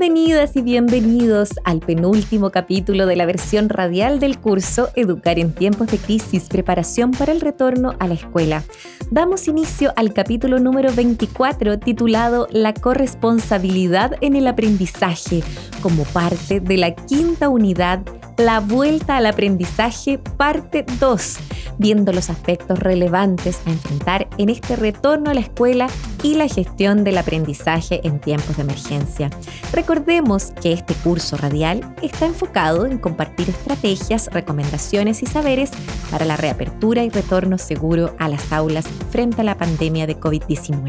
Bienvenidas y bienvenidos al penúltimo capítulo de la versión radial del curso Educar en tiempos de crisis, preparación para el retorno a la escuela. Damos inicio al capítulo número 24 titulado La corresponsabilidad en el aprendizaje, como parte de la quinta unidad la vuelta al aprendizaje parte 2, viendo los aspectos relevantes a enfrentar en este retorno a la escuela y la gestión del aprendizaje en tiempos de emergencia. Recordemos que este curso radial está enfocado en compartir estrategias, recomendaciones y saberes para la reapertura y retorno seguro a las aulas frente a la pandemia de COVID-19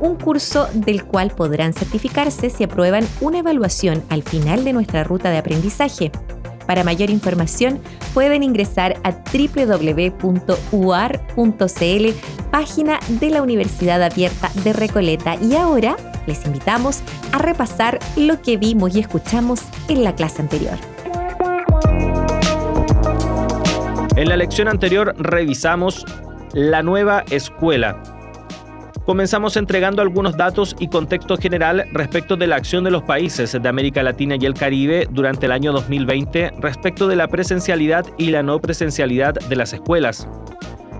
un curso del cual podrán certificarse si aprueban una evaluación al final de nuestra ruta de aprendizaje. Para mayor información pueden ingresar a www.uar.cl, página de la Universidad Abierta de Recoleta. Y ahora les invitamos a repasar lo que vimos y escuchamos en la clase anterior. En la lección anterior revisamos la nueva escuela, Comenzamos entregando algunos datos y contexto general respecto de la acción de los países de América Latina y el Caribe durante el año 2020 respecto de la presencialidad y la no presencialidad de las escuelas.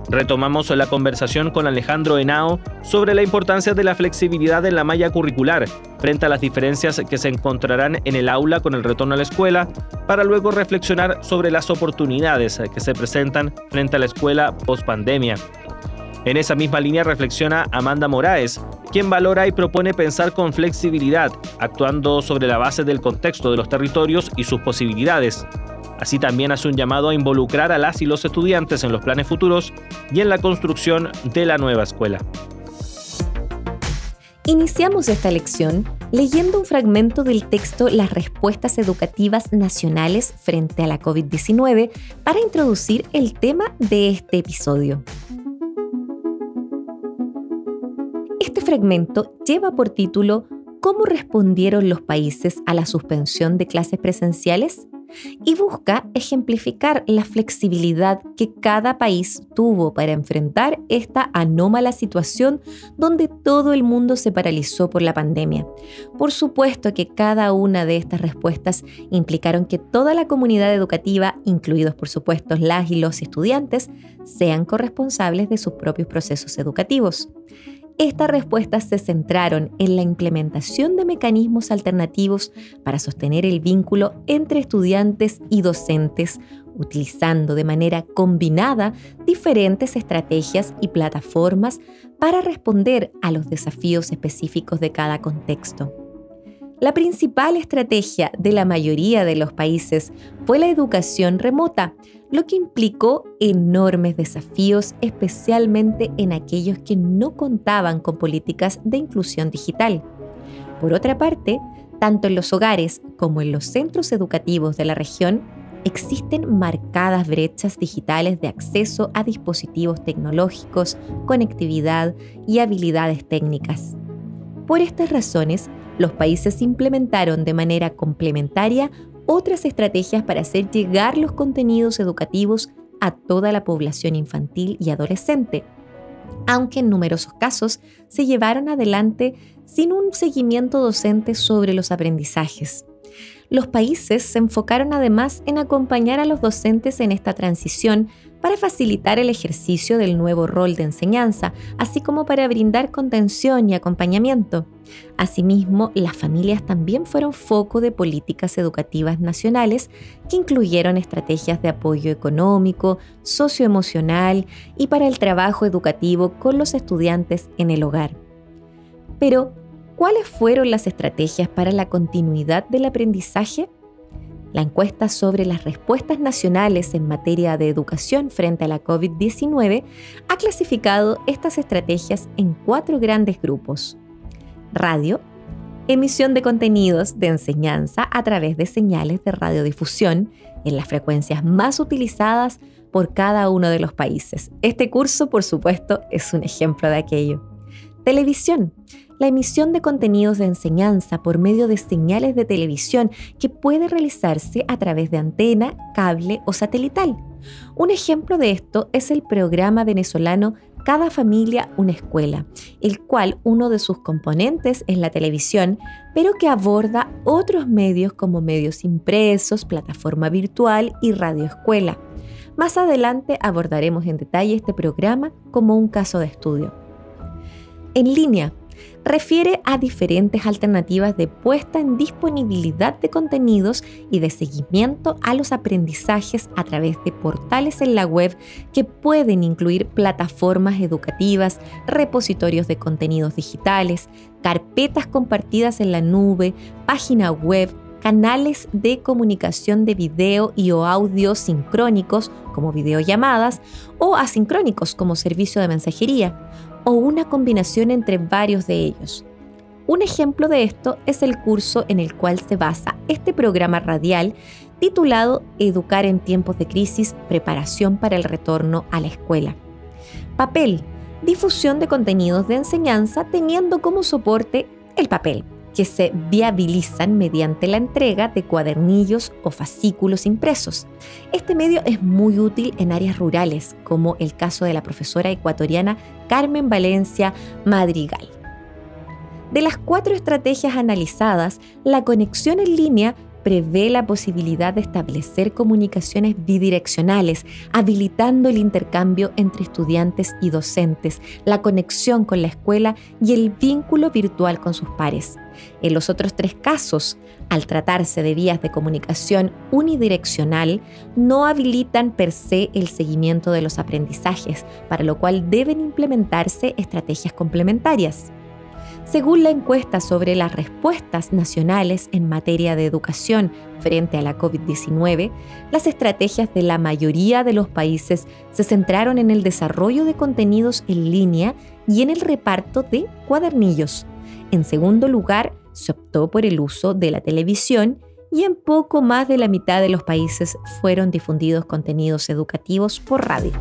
Retomamos la conversación con Alejandro Henao sobre la importancia de la flexibilidad en la malla curricular frente a las diferencias que se encontrarán en el aula con el retorno a la escuela, para luego reflexionar sobre las oportunidades que se presentan frente a la escuela post pandemia. En esa misma línea reflexiona Amanda Moraes, quien valora y propone pensar con flexibilidad, actuando sobre la base del contexto de los territorios y sus posibilidades. Así también hace un llamado a involucrar a las y los estudiantes en los planes futuros y en la construcción de la nueva escuela. Iniciamos esta lección leyendo un fragmento del texto Las respuestas educativas nacionales frente a la COVID-19 para introducir el tema de este episodio. Este fragmento lleva por título ¿Cómo respondieron los países a la suspensión de clases presenciales? y busca ejemplificar la flexibilidad que cada país tuvo para enfrentar esta anómala situación donde todo el mundo se paralizó por la pandemia. Por supuesto que cada una de estas respuestas implicaron que toda la comunidad educativa, incluidos por supuesto las y los estudiantes, sean corresponsables de sus propios procesos educativos. Estas respuestas se centraron en la implementación de mecanismos alternativos para sostener el vínculo entre estudiantes y docentes, utilizando de manera combinada diferentes estrategias y plataformas para responder a los desafíos específicos de cada contexto. La principal estrategia de la mayoría de los países fue la educación remota, lo que implicó enormes desafíos, especialmente en aquellos que no contaban con políticas de inclusión digital. Por otra parte, tanto en los hogares como en los centros educativos de la región, existen marcadas brechas digitales de acceso a dispositivos tecnológicos, conectividad y habilidades técnicas. Por estas razones, los países implementaron de manera complementaria otras estrategias para hacer llegar los contenidos educativos a toda la población infantil y adolescente, aunque en numerosos casos se llevaron adelante sin un seguimiento docente sobre los aprendizajes. Los países se enfocaron además en acompañar a los docentes en esta transición para facilitar el ejercicio del nuevo rol de enseñanza, así como para brindar contención y acompañamiento. Asimismo, las familias también fueron foco de políticas educativas nacionales que incluyeron estrategias de apoyo económico, socioemocional y para el trabajo educativo con los estudiantes en el hogar. Pero, ¿cuáles fueron las estrategias para la continuidad del aprendizaje? La encuesta sobre las respuestas nacionales en materia de educación frente a la COVID-19 ha clasificado estas estrategias en cuatro grandes grupos. Radio, emisión de contenidos de enseñanza a través de señales de radiodifusión en las frecuencias más utilizadas por cada uno de los países. Este curso, por supuesto, es un ejemplo de aquello. Televisión, la emisión de contenidos de enseñanza por medio de señales de televisión que puede realizarse a través de antena, cable o satelital. Un ejemplo de esto es el programa venezolano Cada familia una escuela, el cual uno de sus componentes es la televisión, pero que aborda otros medios como medios impresos, plataforma virtual y radioescuela. Más adelante abordaremos en detalle este programa como un caso de estudio. En línea, refiere a diferentes alternativas de puesta en disponibilidad de contenidos y de seguimiento a los aprendizajes a través de portales en la web que pueden incluir plataformas educativas, repositorios de contenidos digitales, carpetas compartidas en la nube, página web, canales de comunicación de video y o audio sincrónicos como videollamadas o asincrónicos como servicio de mensajería o una combinación entre varios de ellos. Un ejemplo de esto es el curso en el cual se basa este programa radial titulado Educar en tiempos de crisis, preparación para el retorno a la escuela. Papel, difusión de contenidos de enseñanza teniendo como soporte el papel que se viabilizan mediante la entrega de cuadernillos o fascículos impresos. Este medio es muy útil en áreas rurales, como el caso de la profesora ecuatoriana Carmen Valencia Madrigal. De las cuatro estrategias analizadas, la conexión en línea prevé la posibilidad de establecer comunicaciones bidireccionales, habilitando el intercambio entre estudiantes y docentes, la conexión con la escuela y el vínculo virtual con sus pares. En los otros tres casos, al tratarse de vías de comunicación unidireccional, no habilitan per se el seguimiento de los aprendizajes, para lo cual deben implementarse estrategias complementarias. Según la encuesta sobre las respuestas nacionales en materia de educación frente a la COVID-19, las estrategias de la mayoría de los países se centraron en el desarrollo de contenidos en línea y en el reparto de cuadernillos. En segundo lugar, se optó por el uso de la televisión y en poco más de la mitad de los países fueron difundidos contenidos educativos por radio.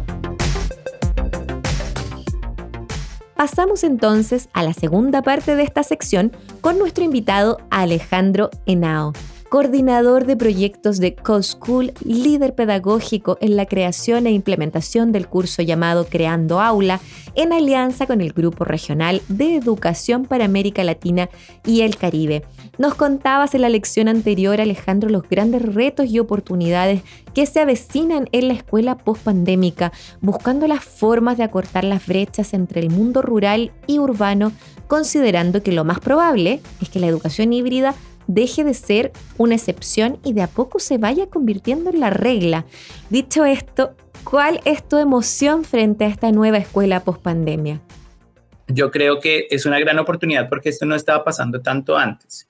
Pasamos entonces a la segunda parte de esta sección con nuestro invitado Alejandro Henao, coordinador de proyectos de CoSchool, líder pedagógico en la creación e implementación del curso llamado Creando Aula, en alianza con el Grupo Regional de Educación para América Latina y el Caribe. Nos contabas en la lección anterior, Alejandro, los grandes retos y oportunidades que se avecinan en la escuela post-pandémica, buscando las formas de acortar las brechas entre el mundo rural y urbano, considerando que lo más probable es que la educación híbrida deje de ser una excepción y de a poco se vaya convirtiendo en la regla. Dicho esto, ¿cuál es tu emoción frente a esta nueva escuela post-pandemia? Yo creo que es una gran oportunidad porque esto no estaba pasando tanto antes.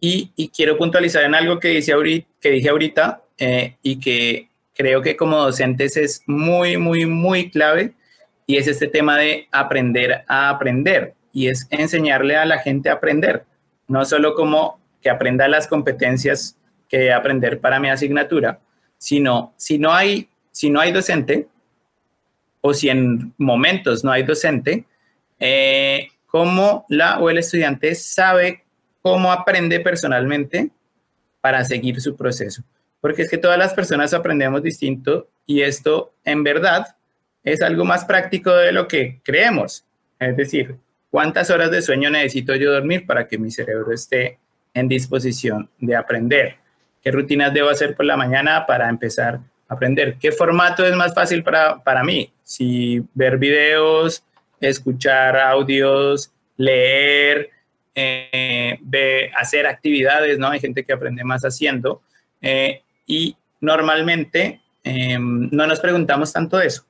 Y, quiero puntualizar en algo que dije ahorita, eh, y que creo que como docentes es muy, muy, muy clave y es este tema de aprender a aprender y es enseñarle a la gente a aprender, no solo como que aprenda las competencias que aprender para mi asignatura, sino si no hay, si no hay docente o si en momentos no hay docente, eh, cómo la o el estudiante sabe cómo aprende personalmente para seguir su proceso porque es que todas las personas aprendemos distinto y esto en verdad es algo más práctico de lo que creemos. Es decir, ¿cuántas horas de sueño necesito yo dormir para que mi cerebro esté en disposición de aprender? ¿Qué rutinas debo hacer por la mañana para empezar a aprender? ¿Qué formato es más fácil para, para mí? Si ver videos, escuchar audios, leer, eh, hacer actividades, ¿no? Hay gente que aprende más haciendo. Eh, y normalmente em, no nos preguntamos tanto eso,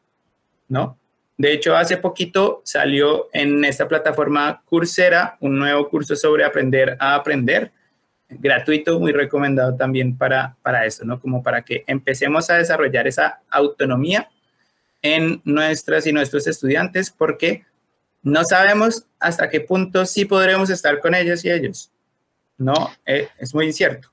¿no? De hecho, hace poquito salió en esta plataforma Coursera un nuevo curso sobre aprender a aprender, gratuito, muy recomendado también para, para eso, ¿no? Como para que empecemos a desarrollar esa autonomía en nuestras y nuestros estudiantes, porque no sabemos hasta qué punto sí podremos estar con ellas y ellos. No, eh, es muy incierto.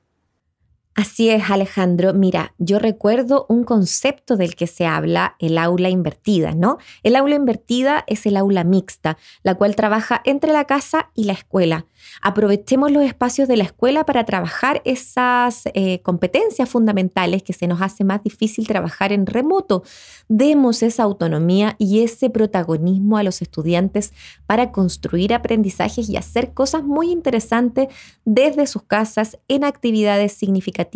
Así es, Alejandro. Mira, yo recuerdo un concepto del que se habla, el aula invertida, ¿no? El aula invertida es el aula mixta, la cual trabaja entre la casa y la escuela. Aprovechemos los espacios de la escuela para trabajar esas eh, competencias fundamentales que se nos hace más difícil trabajar en remoto. Demos esa autonomía y ese protagonismo a los estudiantes para construir aprendizajes y hacer cosas muy interesantes desde sus casas en actividades significativas.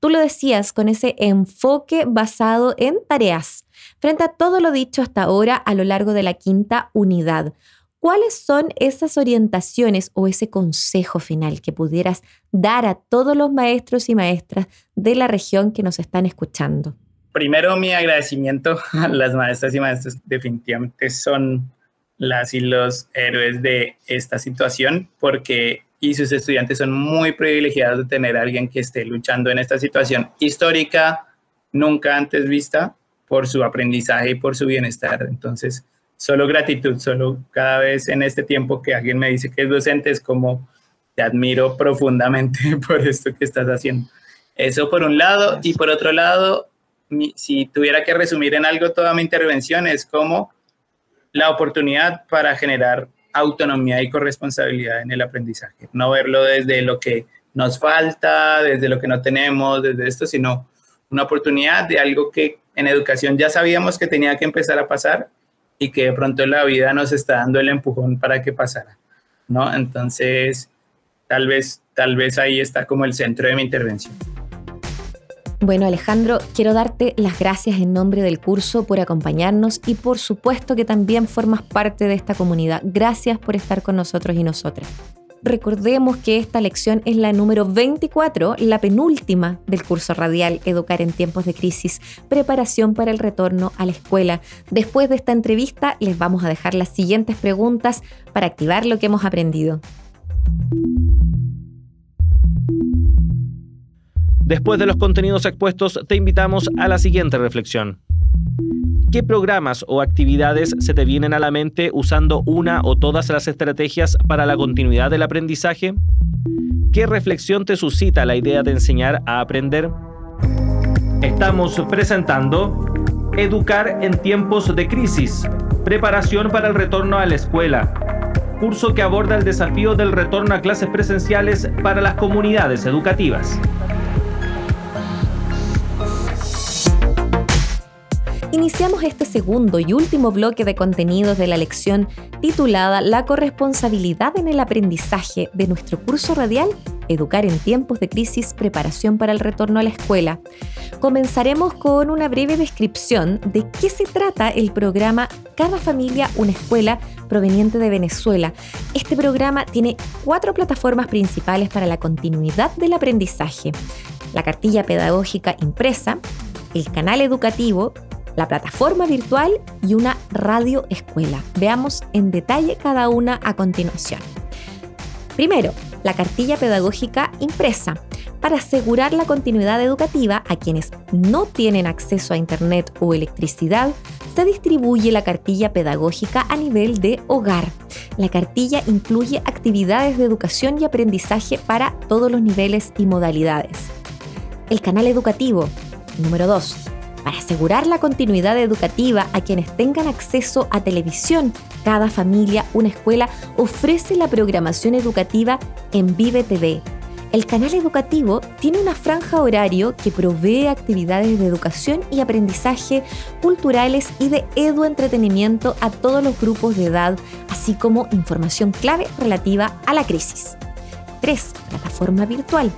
Tú lo decías con ese enfoque basado en tareas. Frente a todo lo dicho hasta ahora a lo largo de la quinta unidad, ¿cuáles son esas orientaciones o ese consejo final que pudieras dar a todos los maestros y maestras de la región que nos están escuchando? Primero, mi agradecimiento a las maestras y maestros. Definitivamente son las y los héroes de esta situación porque y sus estudiantes son muy privilegiados de tener alguien que esté luchando en esta situación histórica, nunca antes vista, por su aprendizaje y por su bienestar. Entonces, solo gratitud, solo cada vez en este tiempo que alguien me dice que es docente, es como te admiro profundamente por esto que estás haciendo. Eso por un lado, y por otro lado, si tuviera que resumir en algo toda mi intervención, es como la oportunidad para generar autonomía y corresponsabilidad en el aprendizaje, no verlo desde lo que nos falta, desde lo que no tenemos, desde esto, sino una oportunidad de algo que en educación ya sabíamos que tenía que empezar a pasar y que de pronto la vida nos está dando el empujón para que pasara, ¿no? Entonces, tal vez, tal vez ahí está como el centro de mi intervención. Bueno, Alejandro, quiero darte las gracias en nombre del curso por acompañarnos y por supuesto que también formas parte de esta comunidad. Gracias por estar con nosotros y nosotras. Recordemos que esta lección es la número 24, la penúltima del curso radial Educar en tiempos de crisis, preparación para el retorno a la escuela. Después de esta entrevista les vamos a dejar las siguientes preguntas para activar lo que hemos aprendido. Después de los contenidos expuestos, te invitamos a la siguiente reflexión. ¿Qué programas o actividades se te vienen a la mente usando una o todas las estrategias para la continuidad del aprendizaje? ¿Qué reflexión te suscita la idea de enseñar a aprender? Estamos presentando Educar en tiempos de crisis, preparación para el retorno a la escuela, curso que aborda el desafío del retorno a clases presenciales para las comunidades educativas. Iniciamos este segundo y último bloque de contenidos de la lección titulada La corresponsabilidad en el aprendizaje de nuestro curso radial Educar en tiempos de crisis, preparación para el retorno a la escuela. Comenzaremos con una breve descripción de qué se trata el programa Cada familia, una escuela proveniente de Venezuela. Este programa tiene cuatro plataformas principales para la continuidad del aprendizaje. La cartilla pedagógica impresa, el canal educativo la plataforma virtual y una radio escuela. Veamos en detalle cada una a continuación. Primero, la cartilla pedagógica impresa. Para asegurar la continuidad educativa a quienes no tienen acceso a Internet o electricidad, se distribuye la cartilla pedagógica a nivel de hogar. La cartilla incluye actividades de educación y aprendizaje para todos los niveles y modalidades. El canal educativo. Número 2 para asegurar la continuidad educativa a quienes tengan acceso a televisión, cada familia, una escuela ofrece la programación educativa en Vive TV. El canal educativo tiene una franja horario que provee actividades de educación y aprendizaje culturales y de edu-entretenimiento a todos los grupos de edad, así como información clave relativa a la crisis. 3. Plataforma virtual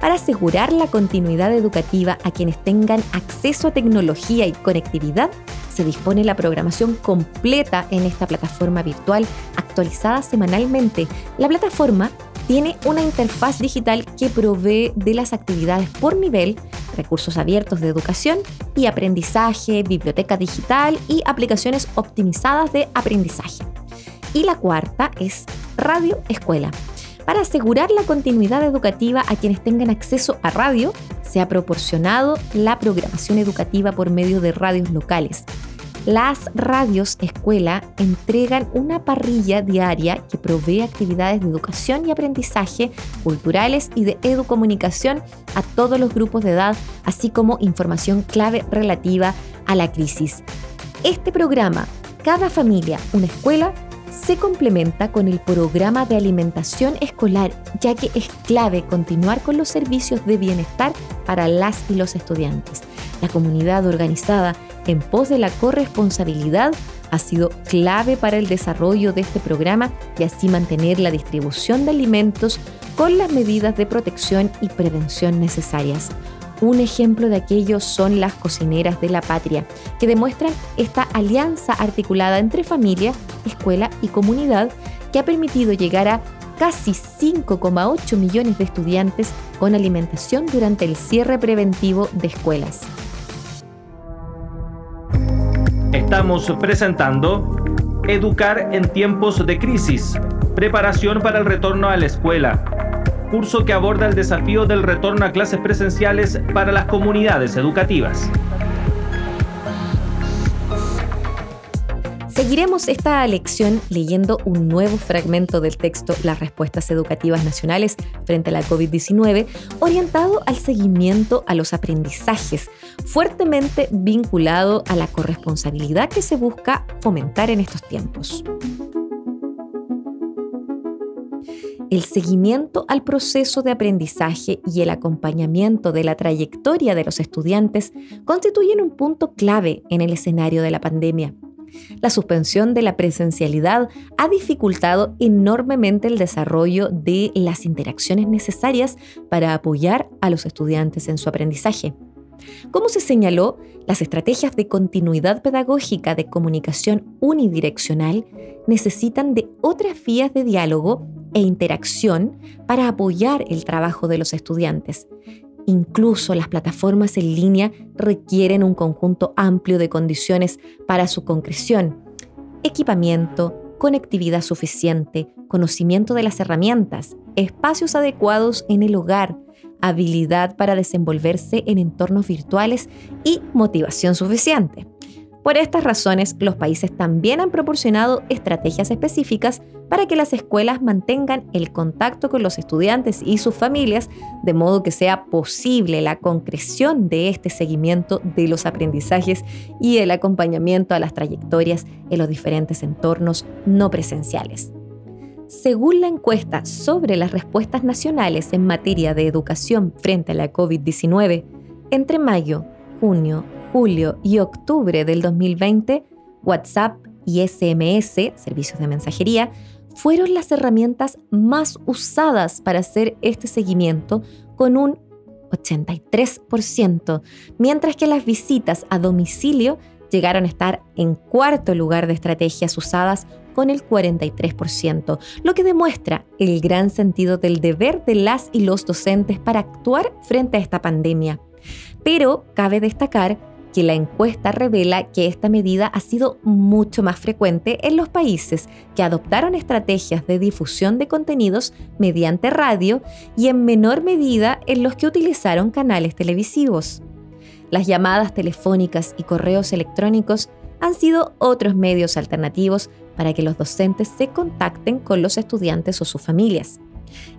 para asegurar la continuidad educativa a quienes tengan acceso a tecnología y conectividad, se dispone la programación completa en esta plataforma virtual actualizada semanalmente. La plataforma tiene una interfaz digital que provee de las actividades por nivel, recursos abiertos de educación y aprendizaje, biblioteca digital y aplicaciones optimizadas de aprendizaje. Y la cuarta es Radio Escuela Para asegurar la continuidad educativa a quienes tengan acceso a radio, se ha proporcionado la programación educativa por medio de radios locales. Las radios escuela entregan una parrilla diaria que provee actividades de educación y aprendizaje culturales y de educomunicación a todos los grupos de edad, así como información clave relativa a la crisis. Este programa, Cada familia, una escuela, se complementa con el programa de alimentación escolar, ya que es clave continuar con los servicios de bienestar para las y los estudiantes. La comunidad organizada en pos de la corresponsabilidad ha sido clave para el desarrollo de este programa y así mantener la distribución de alimentos con las medidas de protección y prevención necesarias. Un ejemplo de aquello son las cocineras de la patria, que demuestran esta alianza articulada entre familia, escuela y comunidad que ha permitido llegar a casi 5,8 millones de estudiantes con alimentación durante el cierre preventivo de escuelas. Estamos presentando Educar en tiempos de crisis, preparación para el retorno a la escuela, curso que aborda el desafío del retorno a clases presenciales para las comunidades educativas. Seguiremos esta lección leyendo un nuevo fragmento del texto Las respuestas educativas nacionales frente a la COVID-19, orientado al seguimiento a los aprendizajes, fuertemente vinculado a la corresponsabilidad que se busca fomentar en estos tiempos. El seguimiento al proceso de aprendizaje y el acompañamiento de la trayectoria de los estudiantes constituyen un punto clave en el escenario de la pandemia. La suspensión de la presencialidad ha dificultado enormemente el desarrollo de las interacciones necesarias para apoyar a los estudiantes en su aprendizaje. Como se señaló, las estrategias de continuidad pedagógica de comunicación unidireccional necesitan de otras vías de diálogo e interacción para apoyar el trabajo de los estudiantes, Incluso las plataformas en línea requieren un conjunto amplio de condiciones para su concreción. Equipamiento, conectividad suficiente, conocimiento de las herramientas, espacios adecuados en el hogar, habilidad para desenvolverse en entornos virtuales y motivación suficiente. Por estas razones, los países también han proporcionado estrategias específicas para que las escuelas mantengan el contacto con los estudiantes y sus familias, de modo que sea posible la concreción de este seguimiento de los aprendizajes y el acompañamiento a las trayectorias en los diferentes entornos no presenciales. Según la encuesta sobre las respuestas nacionales en materia de educación frente a la COVID-19, entre mayo, junio, julio y octubre del 2020, WhatsApp y SMS, servicios de mensajería, fueron las herramientas más usadas para hacer este seguimiento con un 83%, mientras que las visitas a domicilio llegaron a estar en cuarto lugar de estrategias usadas con el 43%, lo que demuestra el gran sentido del deber de las y los docentes para actuar frente a esta pandemia. Pero cabe destacar que la encuesta revela que esta medida ha sido mucho más frecuente en los países que adoptaron estrategias de difusión de contenidos mediante radio y en menor medida en los que utilizaron canales televisivos. Las llamadas telefónicas y correos electrónicos han sido otros medios alternativos para que los docentes se contacten con los estudiantes o sus familias.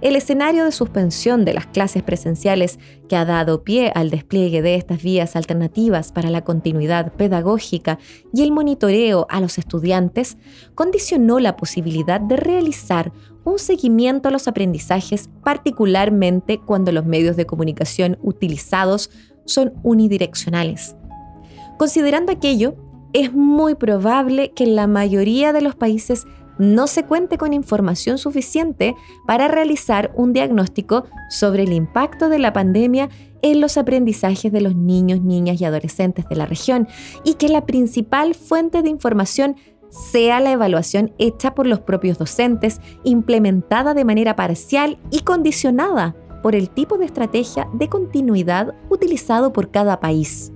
El escenario de suspensión de las clases presenciales que ha dado pie al despliegue de estas vías alternativas para la continuidad pedagógica y el monitoreo a los estudiantes condicionó la posibilidad de realizar un seguimiento a los aprendizajes, particularmente cuando los medios de comunicación utilizados son unidireccionales. Considerando aquello, es muy probable que la mayoría de los países no se cuente con información suficiente para realizar un diagnóstico sobre el impacto de la pandemia en los aprendizajes de los niños, niñas y adolescentes de la región y que la principal fuente de información sea la evaluación hecha por los propios docentes, implementada de manera parcial y condicionada por el tipo de estrategia de continuidad utilizado por cada país.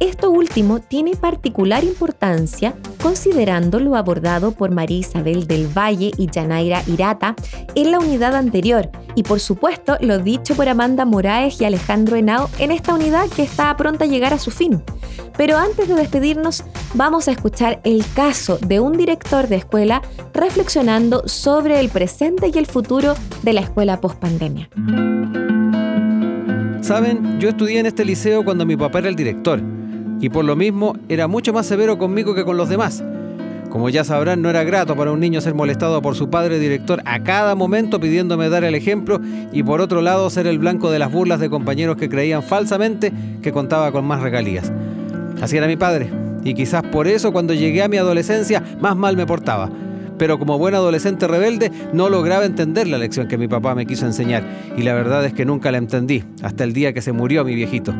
Esto último tiene particular importancia considerando lo abordado por María Isabel del Valle y Yanaira Irata en la unidad anterior y por supuesto lo dicho por Amanda Moraes y Alejandro Henao en esta unidad que está pronta a llegar a su fin. Pero antes de despedirnos, vamos a escuchar el caso de un director de escuela reflexionando sobre el presente y el futuro de la escuela post-pandemia. Saben, yo estudié en este liceo cuando mi papá era el director y por lo mismo era mucho más severo conmigo que con los demás. Como ya sabrán, no era grato para un niño ser molestado por su padre director a cada momento pidiéndome dar el ejemplo y por otro lado ser el blanco de las burlas de compañeros que creían falsamente que contaba con más regalías. Así era mi padre, y quizás por eso cuando llegué a mi adolescencia más mal me portaba. Pero como buen adolescente rebelde no lograba entender la lección que mi papá me quiso enseñar, y la verdad es que nunca la entendí, hasta el día que se murió mi viejito.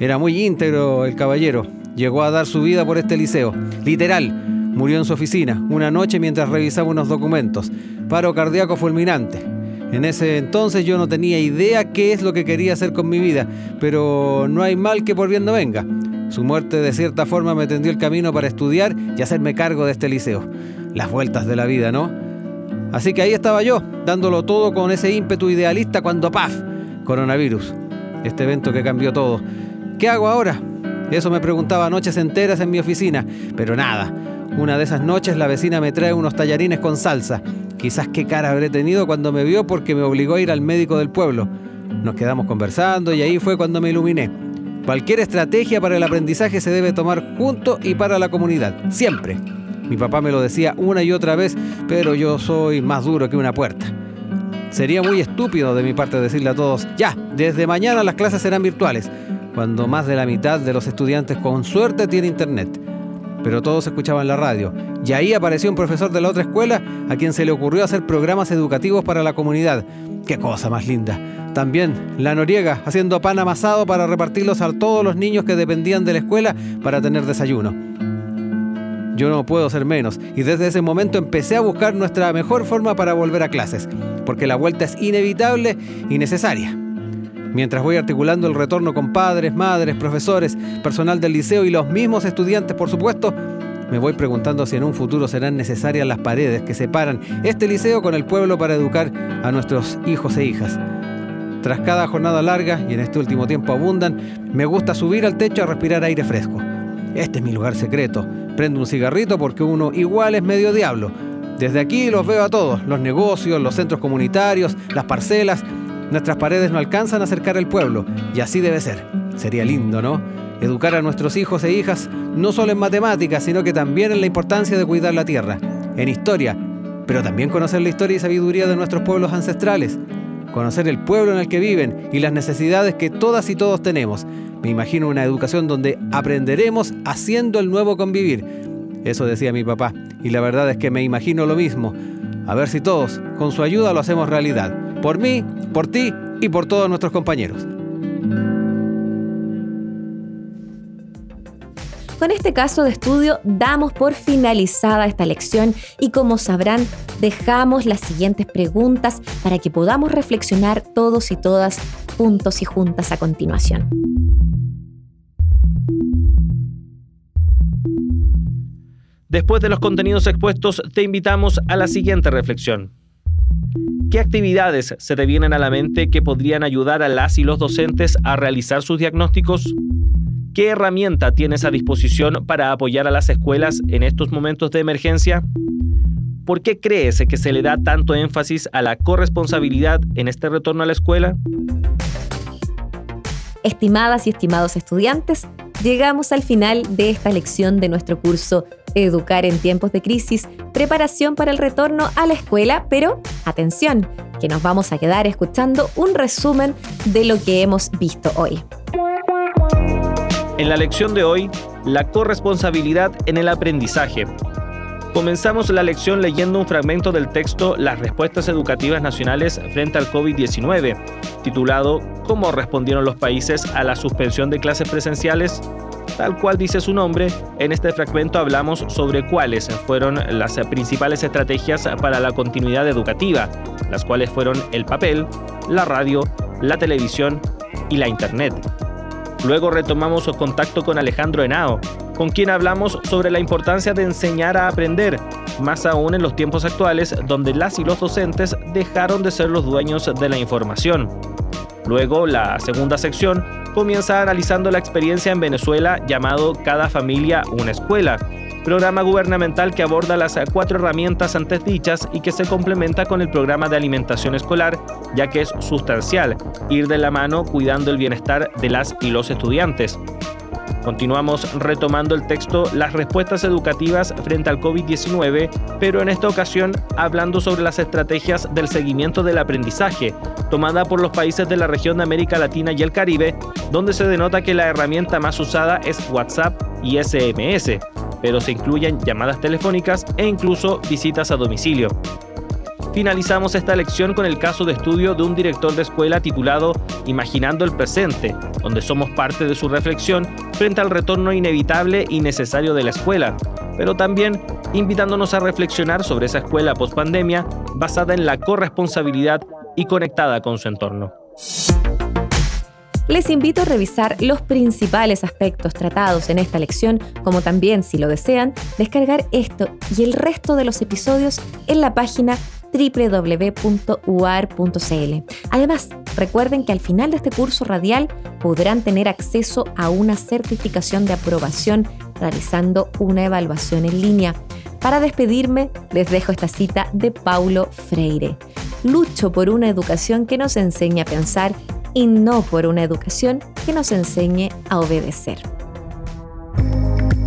Era muy íntegro el caballero. Llegó a dar su vida por este liceo. Literal, murió en su oficina una noche mientras revisaba unos documentos. Paro cardíaco fulminante. En ese entonces yo no tenía idea qué es lo que quería hacer con mi vida, pero no hay mal que por bien no venga. Su muerte de cierta forma me tendió el camino para estudiar y hacerme cargo de este liceo. Las vueltas de la vida, ¿no? Así que ahí estaba yo, dándolo todo con ese ímpetu idealista cuando ¡paf! Coronavirus. Este evento que cambió todo. ¿Qué hago ahora? Eso me preguntaba noches enteras en mi oficina, pero nada. Una de esas noches la vecina me trae unos tallarines con salsa. Quizás qué cara habré tenido cuando me vio porque me obligó a ir al médico del pueblo. Nos quedamos conversando y ahí fue cuando me iluminé. Cualquier estrategia para el aprendizaje se debe tomar junto y para la comunidad, siempre. Mi papá me lo decía una y otra vez, pero yo soy más duro que una puerta. Sería muy estúpido de mi parte decirle a todos, ya, desde mañana las clases serán virtuales cuando más de la mitad de los estudiantes con suerte tiene internet. Pero todos escuchaban la radio, y ahí apareció un profesor de la otra escuela a quien se le ocurrió hacer programas educativos para la comunidad. ¡Qué cosa más linda! También la Noriega haciendo pan amasado para repartirlos a todos los niños que dependían de la escuela para tener desayuno. Yo no puedo ser menos y desde ese momento empecé a buscar nuestra mejor forma para volver a clases, porque la vuelta es inevitable y necesaria. Mientras voy articulando el retorno con padres, madres, profesores, personal del liceo y los mismos estudiantes, por supuesto, me voy preguntando si en un futuro serán necesarias las paredes que separan este liceo con el pueblo para educar a nuestros hijos e hijas. Tras cada jornada larga, y en este último tiempo abundan, me gusta subir al techo a respirar aire fresco. Este es mi lugar secreto. Prendo un cigarrito porque uno igual es medio diablo. Desde aquí los veo a todos, los negocios, los centros comunitarios, las parcelas, Nuestras paredes no alcanzan a acercar al pueblo, y así debe ser. Sería lindo, ¿no? Educar a nuestros hijos e hijas no solo en matemáticas, sino que también en la importancia de cuidar la tierra, en historia, pero también conocer la historia y sabiduría de nuestros pueblos ancestrales, conocer el pueblo en el que viven y las necesidades que todas y todos tenemos. Me imagino una educación donde aprenderemos haciendo el nuevo convivir. Eso decía mi papá, y la verdad es que me imagino lo mismo. A ver si todos, con su ayuda, lo hacemos realidad. Por mí, por ti y por todos nuestros compañeros. Con este caso de estudio damos por finalizada esta lección y como sabrán, dejamos las siguientes preguntas para que podamos reflexionar todos y todas juntos y juntas a continuación. Después de los contenidos expuestos, te invitamos a la siguiente reflexión. ¿Qué actividades se te vienen a la mente que podrían ayudar a las y los docentes a realizar sus diagnósticos? ¿Qué herramienta tienes a disposición para apoyar a las escuelas en estos momentos de emergencia? ¿Por qué crees que se le da tanto énfasis a la corresponsabilidad en este retorno a la escuela? Estimadas y estimados estudiantes, llegamos al final de esta lección de nuestro curso Educar en tiempos de crisis, preparación para el retorno a la escuela, pero atención, que nos vamos a quedar escuchando un resumen de lo que hemos visto hoy. En la lección de hoy, la corresponsabilidad en el aprendizaje. Comenzamos la lección leyendo un fragmento del texto Las respuestas educativas nacionales frente al COVID-19, titulado ¿Cómo respondieron los países a la suspensión de clases presenciales? Tal cual dice su nombre, en este fragmento hablamos sobre cuáles fueron las principales estrategias para la continuidad educativa, las cuales fueron el papel, la radio, la televisión y la internet. Luego retomamos contacto con Alejandro Henao, con quien hablamos sobre la importancia de enseñar a aprender, más aún en los tiempos actuales donde las y los docentes dejaron de ser los dueños de la información. Luego, la segunda sección comienza analizando la experiencia en Venezuela llamado Cada familia una escuela, programa gubernamental que aborda las cuatro herramientas antes dichas y que se complementa con el programa de alimentación escolar, ya que es sustancial ir de la mano cuidando el bienestar de las y los estudiantes. Continuamos retomando el texto Las respuestas educativas frente al COVID-19, pero en esta ocasión hablando sobre las estrategias del seguimiento del aprendizaje, tomada por los países de la región de América Latina y el Caribe, donde se denota que la herramienta más usada es WhatsApp y SMS pero se incluyen llamadas telefónicas e incluso visitas a domicilio. Finalizamos esta lección con el caso de estudio de un director de escuela titulado Imaginando el presente, donde somos parte de su reflexión frente al retorno inevitable y necesario de la escuela, pero también invitándonos a reflexionar sobre esa escuela post-pandemia basada en la corresponsabilidad y conectada con su entorno les invito a revisar los principales aspectos tratados en esta lección, como también, si lo desean, descargar esto y el resto de los episodios en la página www.uar.cl. Además, recuerden que al final de este curso radial podrán tener acceso a una certificación de aprobación realizando una evaluación en línea. Para despedirme, les dejo esta cita de Paulo Freire. Lucho por una educación que nos enseñe a pensar y no por una educación que nos enseñe a obedecer.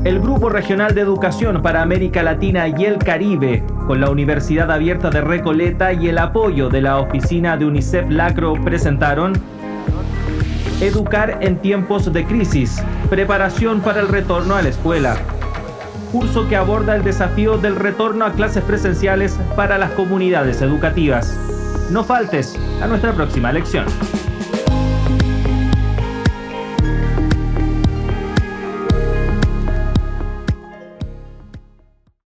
El Grupo Regional de Educación para América Latina y el Caribe, con la Universidad Abierta de Recoleta y el apoyo de la oficina de UNICEF Lacro, presentaron Educar en tiempos de crisis, preparación para el retorno a la escuela. Curso que aborda el desafío del retorno a clases presenciales para las comunidades educativas. No faltes a nuestra próxima lección.